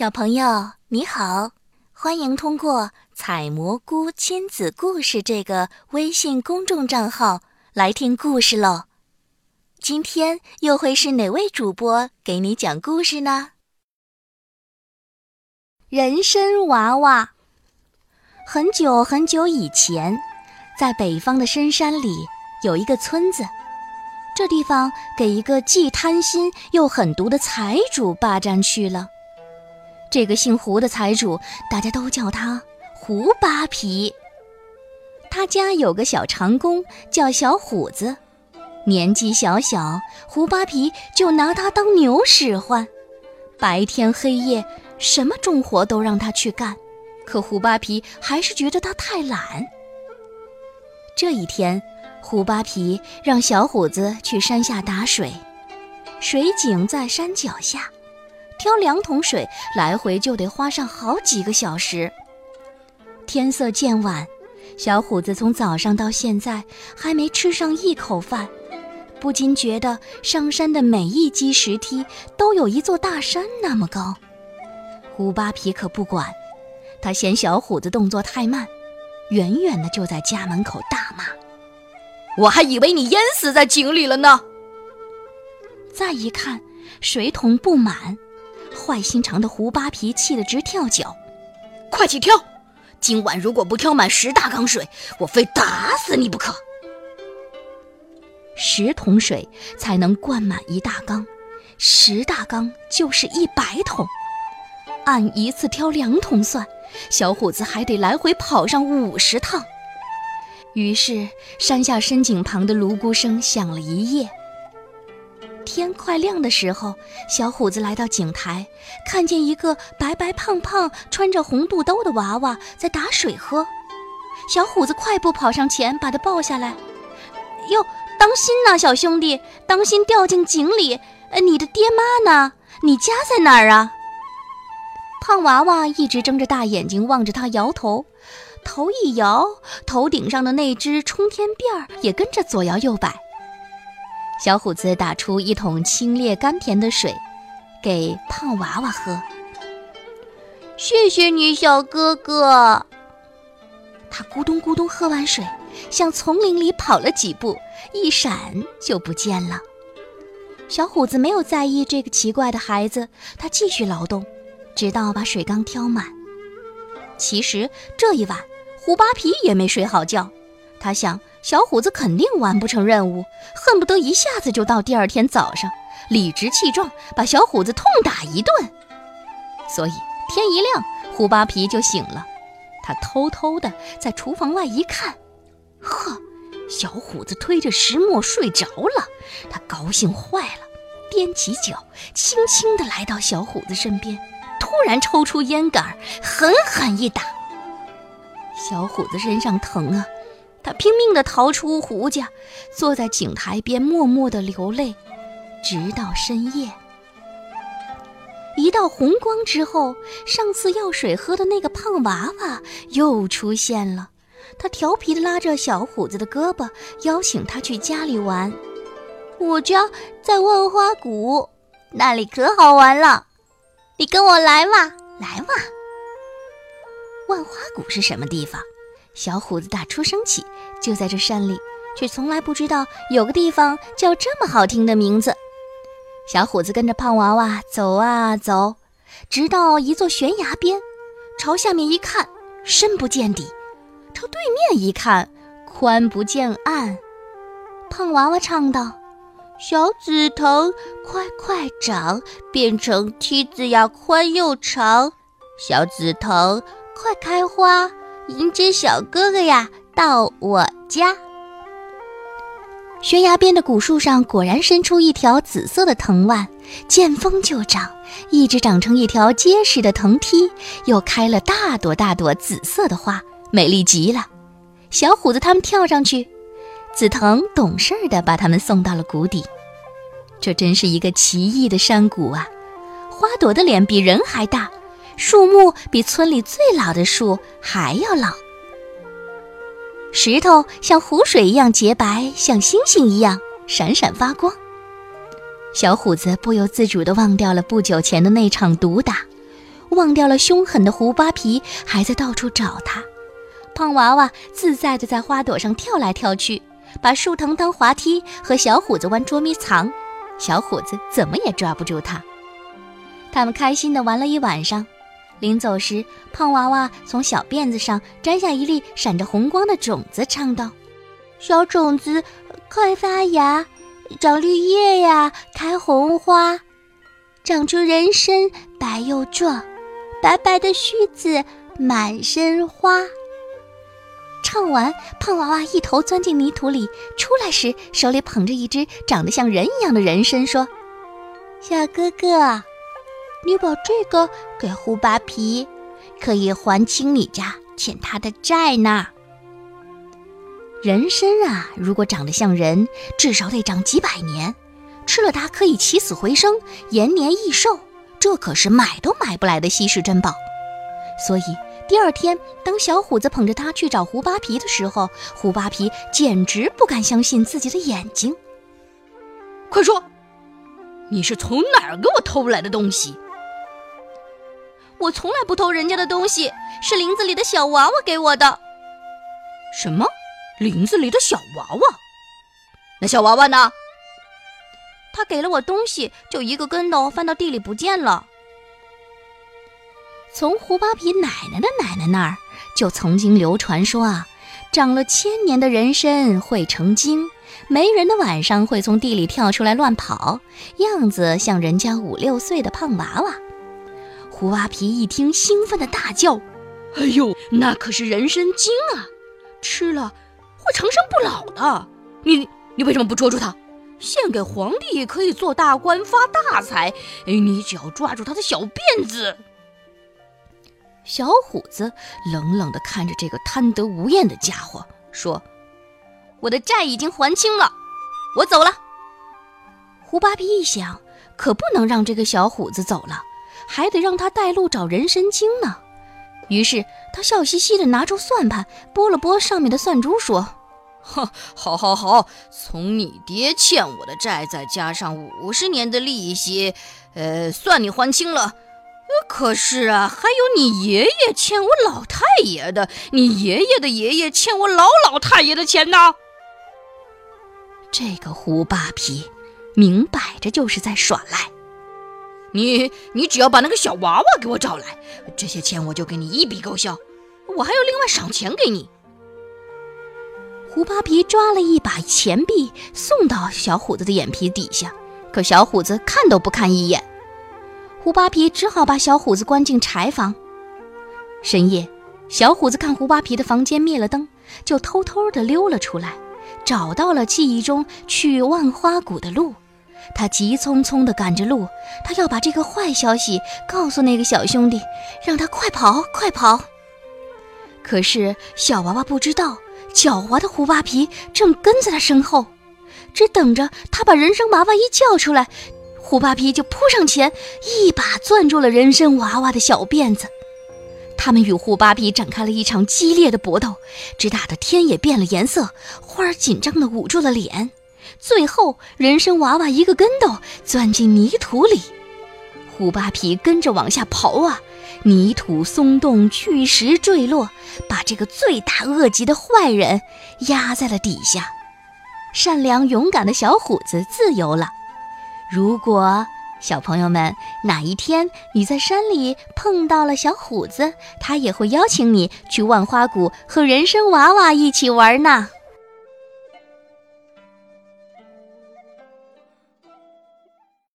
小朋友你好，欢迎通过“采蘑菇亲子故事”这个微信公众账号来听故事喽。今天又会是哪位主播给你讲故事呢？人参娃娃。很久很久以前，在北方的深山里有一个村子，这地方给一个既贪心又狠毒的财主霸占去了。这个姓胡的财主，大家都叫他胡扒皮。他家有个小长工叫小虎子，年纪小小，胡扒皮就拿他当牛使唤，白天黑夜什么重活都让他去干。可胡扒皮还是觉得他太懒。这一天，胡扒皮让小虎子去山下打水，水井在山脚下。挑两桶水，来回就得花上好几个小时。天色渐晚，小虎子从早上到现在还没吃上一口饭，不禁觉得上山的每一级石梯都有一座大山那么高。胡扒皮可不管，他嫌小虎子动作太慢，远远的就在家门口大骂：“我还以为你淹死在井里了呢！”再一看，水桶不满。坏心肠的胡扒皮气得直跳脚，快去挑！今晚如果不挑满十大缸水，我非打死你不可。十桶水才能灌满一大缸，十大缸就是一百桶。按一次挑两桶算，小伙子还得来回跑上五十趟。于是山下深井旁的泸沽声响了一夜。天快亮的时候，小虎子来到井台，看见一个白白胖胖、穿着红肚兜的娃娃在打水喝。小虎子快步跑上前，把他抱下来。哟，当心呐，小兄弟，当心掉进井里！呃，你的爹妈呢？你家在哪儿啊？胖娃娃一直睁着大眼睛望着他，摇头，头一摇，头顶上的那只冲天辫儿也跟着左摇右摆。小虎子打出一桶清冽甘甜的水，给胖娃娃喝。谢谢你，小哥哥。他咕咚咕咚喝完水，向丛林里跑了几步，一闪就不见了。小虎子没有在意这个奇怪的孩子，他继续劳动，直到把水缸挑满。其实这一晚，胡扒皮也没睡好觉，他想。小虎子肯定完不成任务，恨不得一下子就到第二天早上，理直气壮把小虎子痛打一顿。所以天一亮，胡扒皮就醒了。他偷偷的在厨房外一看，呵，小虎子推着石磨睡着了。他高兴坏了，踮起脚，轻轻地来到小虎子身边，突然抽出烟杆，狠狠一打。小虎子身上疼啊！他拼命地逃出胡家，坐在井台边默默地流泪，直到深夜。一道红光之后，上次要水喝的那个胖娃娃又出现了。他调皮地拉着小虎子的胳膊，邀请他去家里玩。我家在万花谷，那里可好玩了，你跟我来嘛，来嘛。万花谷是什么地方？小虎子打出生起就在这山里，却从来不知道有个地方叫这么好听的名字。小虎子跟着胖娃娃走啊走，直到一座悬崖边，朝下面一看，深不见底；朝对面一看，宽不见岸。胖娃娃唱道：“小紫藤快快长，变成梯子呀，宽又长。小紫藤快开花。”迎接小哥哥呀，到我家。悬崖边的古树上果然伸出一条紫色的藤蔓，见风就长，一直长成一条结实的藤梯，又开了大朵大朵紫色的花，美丽极了。小虎子他们跳上去，紫藤懂事的把他们送到了谷底。这真是一个奇异的山谷啊！花朵的脸比人还大。树木比村里最老的树还要老，石头像湖水一样洁白，像星星一样闪闪发光。小虎子不由自主地忘掉了不久前的那场毒打，忘掉了凶狠的胡巴皮还在到处找他。胖娃娃自在地在花朵上跳来跳去，把树藤当滑梯，和小虎子玩捉迷藏。小虎子怎么也抓不住他。他们开心地玩了一晚上。临走时，胖娃娃从小辫子上摘下一粒闪着红光的种子，唱道：“小种子，快发芽，长绿叶呀，开红花，长出人参，白又壮，白白的须子，满身花。”唱完，胖娃娃一头钻进泥土里，出来时手里捧着一只长得像人一样的人参，说：“小哥哥。”你把这个给胡扒皮，可以还清你家欠他的债呢。人参啊，如果长得像人，至少得长几百年，吃了它可以起死回生，延年益寿，这可是买都买不来的稀世珍宝。所以第二天，当小虎子捧着它去找胡扒皮的时候，胡扒皮简直不敢相信自己的眼睛。快说，你是从哪儿给我偷来的东西？我从来不偷人家的东西，是林子里的小娃娃给我的。什么？林子里的小娃娃？那小娃娃呢？他给了我东西，就一个跟头翻到地里不见了。从胡巴皮奶奶的奶奶那儿，就曾经流传说啊，长了千年的人参会成精，没人的晚上会从地里跳出来乱跑，样子像人家五六岁的胖娃娃。胡巴皮一听，兴奋的大叫：“哎呦，那可是人参精啊！吃了会长生不老的。你你为什么不捉住它，献给皇帝也可以做大官发大财？哎，你只要抓住他的小辫子。”小虎子冷冷地看着这个贪得无厌的家伙，说：“我的债已经还清了，我走了。”胡巴皮一想，可不能让这个小虎子走了。还得让他带路找人参精呢，于是他笑嘻嘻地拿出算盘，拨了拨上面的算珠，说：“哼，好，好，好，从你爹欠我的债再加上五十年的利息，呃，算你还清了。可是啊，还有你爷爷欠我老太爷的，你爷爷的爷爷欠我老老太爷的钱呢。”这个胡扒皮，明摆着就是在耍赖。你你只要把那个小娃娃给我找来，这些钱我就给你一笔勾销，我还有另外赏钱给你。胡扒皮抓了一把钱币送到小虎子的眼皮底下，可小虎子看都不看一眼。胡扒皮只好把小虎子关进柴房。深夜，小虎子看胡扒皮的房间灭了灯，就偷偷地溜了出来，找到了记忆中去万花谷的路。他急匆匆地赶着路，他要把这个坏消息告诉那个小兄弟，让他快跑，快跑。可是小娃娃不知道，狡猾的胡扒皮正跟在他身后，只等着他把人参娃娃一叫出来，胡扒皮就扑上前，一把攥住了人参娃娃的小辫子。他们与胡扒皮展开了一场激烈的搏斗，只打得天也变了颜色，花儿紧张地捂住了脸。最后，人参娃娃一个跟斗钻进泥土里，虎扒皮跟着往下刨啊，泥土松动，巨石坠落，把这个罪大恶极的坏人压在了底下。善良勇敢的小虎子自由了。如果小朋友们哪一天你在山里碰到了小虎子，他也会邀请你去万花谷和人参娃娃一起玩呢。